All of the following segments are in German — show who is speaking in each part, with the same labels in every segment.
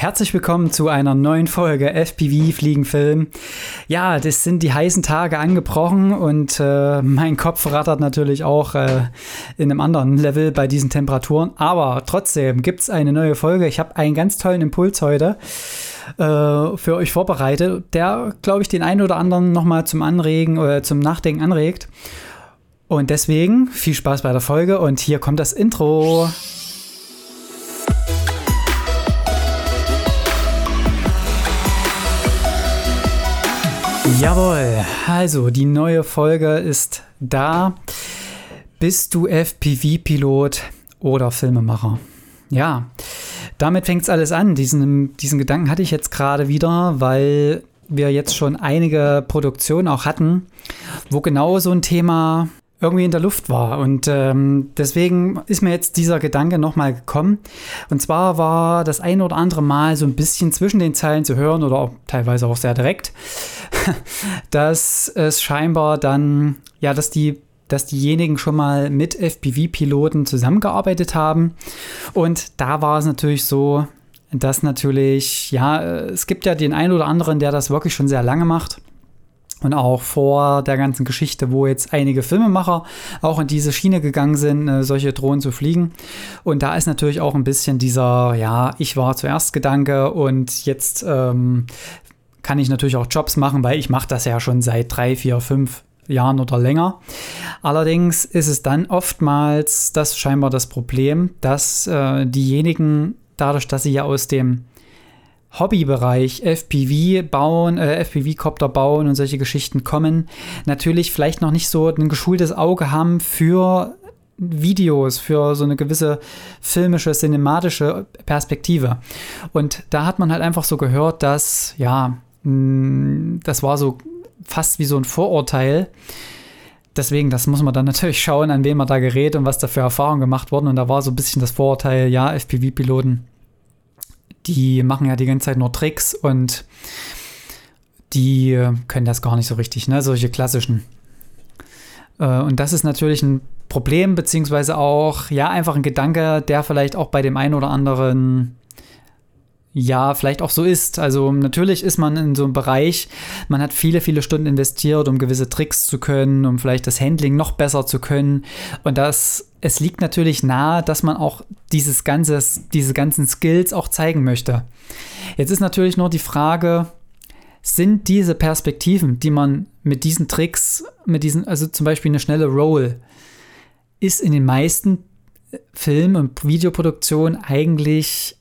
Speaker 1: Herzlich willkommen zu einer neuen Folge FPV Fliegenfilm. Ja, das sind die heißen Tage angebrochen und äh, mein Kopf rattert natürlich auch äh, in einem anderen Level bei diesen Temperaturen. Aber trotzdem gibt es eine neue Folge. Ich habe einen ganz tollen Impuls heute äh, für euch vorbereitet, der, glaube ich, den einen oder anderen nochmal zum Anregen oder zum Nachdenken anregt. Und deswegen viel Spaß bei der Folge und hier kommt das Intro. Jawohl, also die neue Folge ist da. Bist du FPV-Pilot oder Filmemacher? Ja, damit fängt es alles an. Diesen, diesen Gedanken hatte ich jetzt gerade wieder, weil wir jetzt schon einige Produktionen auch hatten, wo genau so ein Thema irgendwie in der Luft war. Und ähm, deswegen ist mir jetzt dieser Gedanke nochmal gekommen. Und zwar war das ein oder andere Mal so ein bisschen zwischen den Zeilen zu hören oder auch teilweise auch sehr direkt, dass es scheinbar dann, ja, dass die dass diejenigen schon mal mit FPV-Piloten zusammengearbeitet haben. Und da war es natürlich so, dass natürlich, ja, es gibt ja den einen oder anderen, der das wirklich schon sehr lange macht. Und auch vor der ganzen Geschichte, wo jetzt einige Filmemacher auch in diese Schiene gegangen sind, äh, solche Drohnen zu fliegen. Und da ist natürlich auch ein bisschen dieser, ja, ich war zuerst Gedanke und jetzt ähm, kann ich natürlich auch Jobs machen, weil ich mache das ja schon seit drei, vier, fünf Jahren oder länger. Allerdings ist es dann oftmals das scheinbar das Problem, dass äh, diejenigen, dadurch, dass sie ja aus dem Hobbybereich FPV bauen, äh, FPV-Copter bauen und solche Geschichten kommen, natürlich vielleicht noch nicht so ein geschultes Auge haben für Videos, für so eine gewisse filmische, cinematische Perspektive. Und da hat man halt einfach so gehört, dass, ja, mh, mm, das war so fast wie so ein Vorurteil. Deswegen, das muss man dann natürlich schauen, an wen man da gerät und was da für Erfahrungen gemacht wurden. Und da war so ein bisschen das Vorurteil, ja, FPV-Piloten die machen ja die ganze Zeit nur Tricks und die können das gar nicht so richtig, ne? Solche klassischen. Äh, und das ist natürlich ein Problem, beziehungsweise auch, ja, einfach ein Gedanke, der vielleicht auch bei dem einen oder anderen ja, vielleicht auch so ist. Also natürlich ist man in so einem Bereich, man hat viele, viele Stunden investiert, um gewisse Tricks zu können, um vielleicht das Handling noch besser zu können. Und das, es liegt natürlich nahe, dass man auch dieses ganze, diese ganzen Skills auch zeigen möchte. Jetzt ist natürlich nur die Frage, sind diese Perspektiven, die man mit diesen Tricks, mit diesen, also zum Beispiel eine schnelle Roll, ist in den meisten Film- und Videoproduktionen eigentlich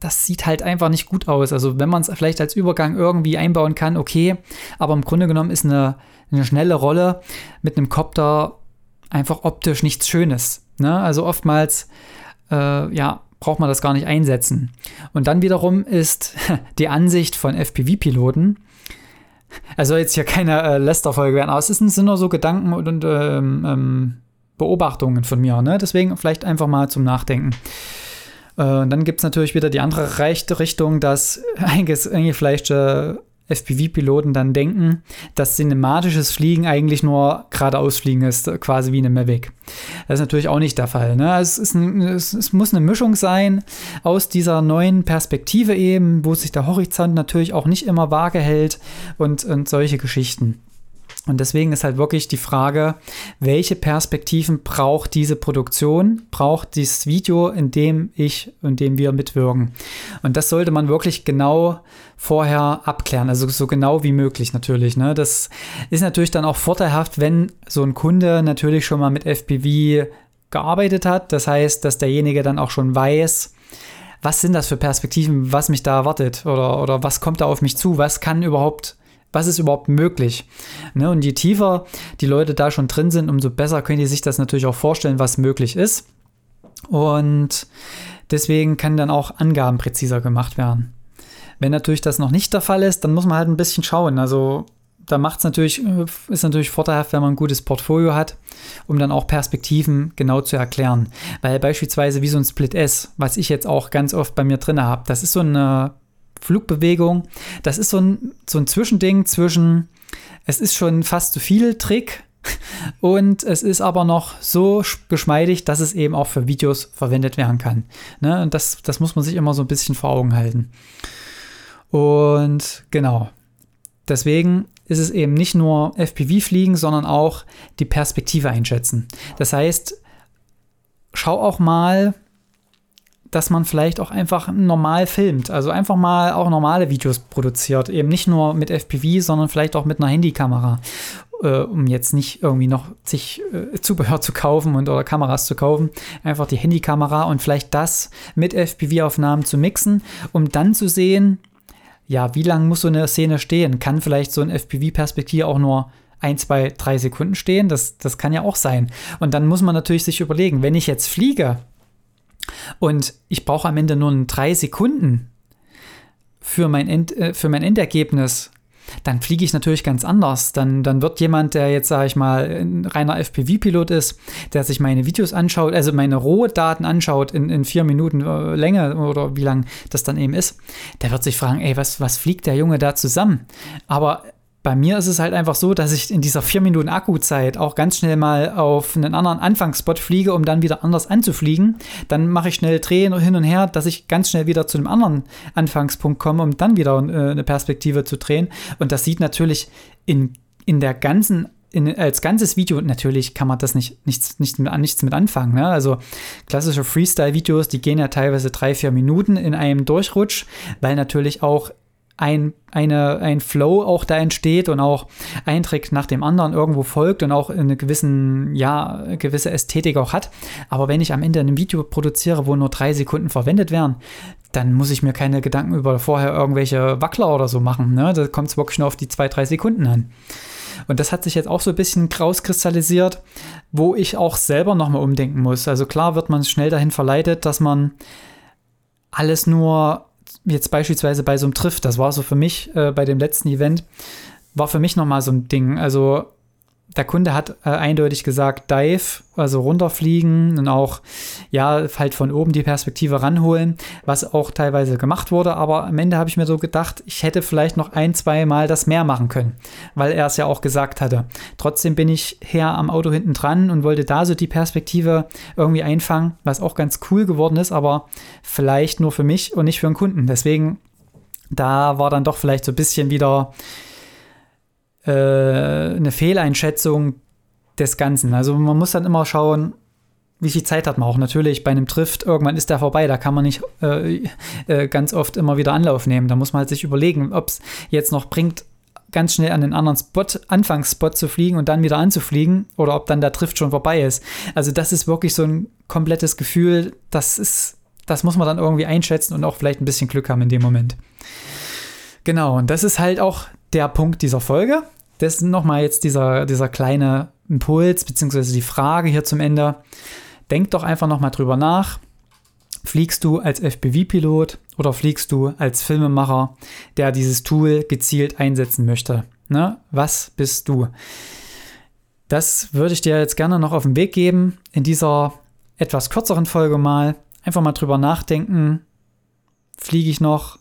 Speaker 1: das sieht halt einfach nicht gut aus. Also wenn man es vielleicht als Übergang irgendwie einbauen kann, okay, aber im Grunde genommen ist eine, eine schnelle Rolle mit einem Copter einfach optisch nichts Schönes. Ne? Also oftmals, äh, ja, braucht man das gar nicht einsetzen. Und dann wiederum ist die Ansicht von FPV-Piloten, also jetzt hier keine äh, Lester-Folge werden, aber es sind, sind nur so Gedanken und, und ähm, ähm, Beobachtungen von mir. Ne? Deswegen vielleicht einfach mal zum Nachdenken. Äh, und dann gibt es natürlich wieder die andere Richtung, dass eingefleischte FPV-Piloten dann denken, dass cinematisches Fliegen eigentlich nur geradeaus fliegen ist, quasi wie eine Mavic. Das ist natürlich auch nicht der Fall. Ne? Es, ein, es, es, muss eine Mischung sein aus dieser neuen Perspektive eben, wo sich der Horizont natürlich auch nicht immer vage hält und, und solche Geschichten. Und deswegen ist halt wirklich die Frage, welche Perspektiven braucht diese Produktion, braucht dieses Video, in dem ich, in dem wir mitwirken. Und das sollte man wirklich genau vorher abklären, also so genau wie möglich natürlich. Ne? Das ist natürlich dann auch vorteilhaft, wenn so ein Kunde natürlich schon mal mit FPV gearbeitet hat. Das heißt, dass derjenige dann auch schon weiß, was sind das für Perspektiven, was mich da erwartet oder, oder was kommt da auf mich zu, was kann überhaupt was ist überhaupt möglich? Ne? Und je tiefer die Leute da schon drin sind, umso besser können die sich das natürlich auch vorstellen, was möglich ist. Und deswegen können dann auch Angaben präziser gemacht werden. Wenn natürlich das noch nicht der Fall ist, dann muss man halt ein bisschen schauen. Also da macht es natürlich, ist natürlich vorteilhaft, wenn man ein gutes Portfolio hat, um dann auch Perspektiven genau zu erklären. Weil beispielsweise wie so ein Split S, was ich jetzt auch ganz oft bei mir drin habe, das ist so eine Flugbewegung. Das ist so ein, so ein Zwischending zwischen, es ist schon fast zu viel Trick Und es ist aber noch so geschmeidig, dass es eben auch für Videos verwendet werden kann. Ne? Und das, das muss man sich immer so ein bisschen vor Augen halten. Und genau. Deswegen ist es eben nicht nur FPV-Fliegen, sondern auch die Perspektive einschätzen. Das heißt, schau auch mal, dass man vielleicht auch einfach normal filmt. Also einfach mal auch normale Videos produziert. Eben nicht nur mit FPV, sondern vielleicht auch mit einer Handykamera. Äh, um jetzt nicht irgendwie noch sich äh, Zubehör zu kaufen und oder Kameras zu kaufen. Einfach die Handykamera und vielleicht das mit FPV-Aufnahmen zu mixen, um dann zu sehen, ja, wie lange muss so eine Szene stehen? Kann vielleicht so ein FPV-Perspektive auch nur ein, zwei, drei Sekunden stehen? Das, das kann ja auch sein. Und dann muss man natürlich sich überlegen, wenn ich jetzt fliege und ich brauche am Ende nur drei Sekunden für mein, End, äh, für mein Endergebnis, dann fliege ich natürlich ganz anders. Dann, dann wird jemand, der jetzt, sage ich mal, ein reiner FPV-Pilot ist, der sich meine Videos anschaut, also meine Rohdaten anschaut in, in vier Minuten äh, Länge oder wie lang das dann eben ist, der wird sich fragen, ey, was, was fliegt der Junge da zusammen? Aber bei mir ist es halt einfach so, dass ich in dieser vier Minuten Akkuzeit auch ganz schnell mal auf einen anderen Anfangsspot fliege, um dann wieder anders anzufliegen. Dann mache ich schnell Drehen hin und her, dass ich ganz schnell wieder zu einem anderen Anfangspunkt komme, um dann wieder äh, eine Perspektive zu drehen. Und das sieht natürlich in, in der ganzen in, als ganzes Video, natürlich kann man das nicht, nichts, nicht nichts mit anfangen. Ne? Also klassische Freestyle-Videos, die gehen ja teilweise drei, vier Minuten in einem Durchrutsch, weil natürlich auch ein, eine, ein Flow auch da entsteht und auch ein Trick nach dem anderen irgendwo folgt und auch eine gewissen, ja, gewisse Ästhetik auch hat. Aber wenn ich am Ende ein Video produziere, wo nur drei Sekunden verwendet werden, dann muss ich mir keine Gedanken über vorher irgendwelche Wackler oder so machen. Ne? Da kommt es wirklich nur auf die zwei, drei Sekunden an. Und das hat sich jetzt auch so ein bisschen rauskristallisiert, wo ich auch selber nochmal umdenken muss. Also klar wird man schnell dahin verleitet, dass man alles nur jetzt beispielsweise bei so einem Triff, das war so für mich äh, bei dem letzten Event, war für mich nochmal so ein Ding. Also der Kunde hat äh, eindeutig gesagt, Dive, also runterfliegen und auch, ja, halt von oben die Perspektive ranholen, was auch teilweise gemacht wurde. Aber am Ende habe ich mir so gedacht, ich hätte vielleicht noch ein, zwei Mal das mehr machen können, weil er es ja auch gesagt hatte. Trotzdem bin ich her am Auto hinten dran und wollte da so die Perspektive irgendwie einfangen, was auch ganz cool geworden ist, aber vielleicht nur für mich und nicht für den Kunden. Deswegen, da war dann doch vielleicht so ein bisschen wieder äh, eine Fehleinschätzung des Ganzen. Also man muss dann immer schauen, wie viel Zeit hat man auch. Natürlich bei einem Trift, irgendwann ist der vorbei, da kann man nicht äh, äh, ganz oft immer wieder Anlauf nehmen. Da muss man halt sich überlegen, ob es jetzt noch bringt, ganz schnell an den anderen Spot, Anfangsspot zu fliegen und dann wieder anzufliegen oder ob dann der Trift schon vorbei ist. Also das ist wirklich so ein komplettes Gefühl, das ist, das muss man dann irgendwie einschätzen und auch vielleicht ein bisschen Glück haben in dem Moment. Genau, und das ist halt auch der Punkt dieser Folge. Das ist nochmal jetzt dieser, dieser kleine Impuls, beziehungsweise die Frage hier zum Ende. Denk doch einfach nochmal drüber nach. Fliegst du als FPV-Pilot oder fliegst du als Filmemacher, der dieses Tool gezielt einsetzen möchte? Ne? Was bist du? Das würde ich dir jetzt gerne noch auf den Weg geben in dieser etwas kürzeren Folge mal. Einfach mal drüber nachdenken. Fliege ich noch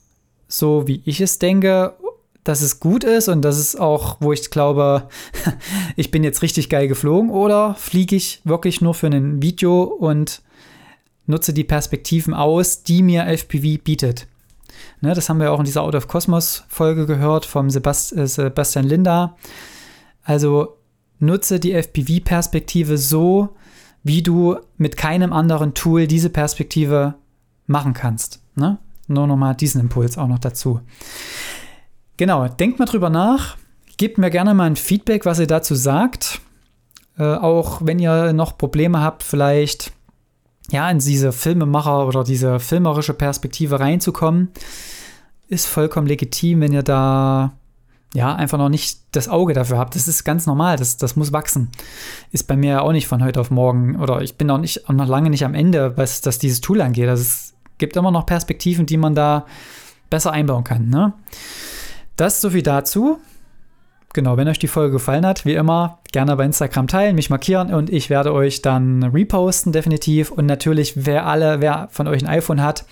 Speaker 1: so, wie ich es denke? Dass es gut ist und dass es auch, wo ich glaube, ich bin jetzt richtig geil geflogen oder fliege ich wirklich nur für ein Video und nutze die Perspektiven aus, die mir FPV bietet. Ne, das haben wir auch in dieser Out of Cosmos Folge gehört vom Sebast äh, Sebastian Linda. Also nutze die FPV-Perspektive so, wie du mit keinem anderen Tool diese Perspektive machen kannst. Ne? Nur nochmal diesen Impuls auch noch dazu. Genau, denkt mal drüber nach. Gebt mir gerne mal ein Feedback, was ihr dazu sagt. Äh, auch wenn ihr noch Probleme habt, vielleicht ja, in diese Filmemacher oder diese filmerische Perspektive reinzukommen, ist vollkommen legitim, wenn ihr da ja einfach noch nicht das Auge dafür habt. Das ist ganz normal, das, das muss wachsen. Ist bei mir auch nicht von heute auf morgen oder ich bin auch, nicht, auch noch lange nicht am Ende, was das dieses Tool angeht. Also es gibt immer noch Perspektiven, die man da besser einbauen kann. Ne? Das so viel dazu. Genau, wenn euch die Folge gefallen hat, wie immer, gerne bei Instagram teilen, mich markieren und ich werde euch dann reposten, definitiv. Und natürlich, wer alle, wer von euch ein iPhone hat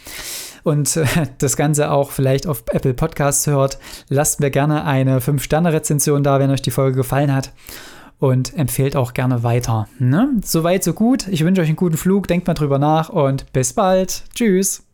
Speaker 1: und äh, das Ganze auch vielleicht auf Apple Podcasts hört, lasst mir gerne eine 5-Sterne-Rezension da, wenn euch die Folge gefallen hat. und empfehlt auch gerne weiter. Ne? Soweit, so gut. Ich wünsche euch einen guten Flug, denkt mal drüber nach und bis bald. Tschüss.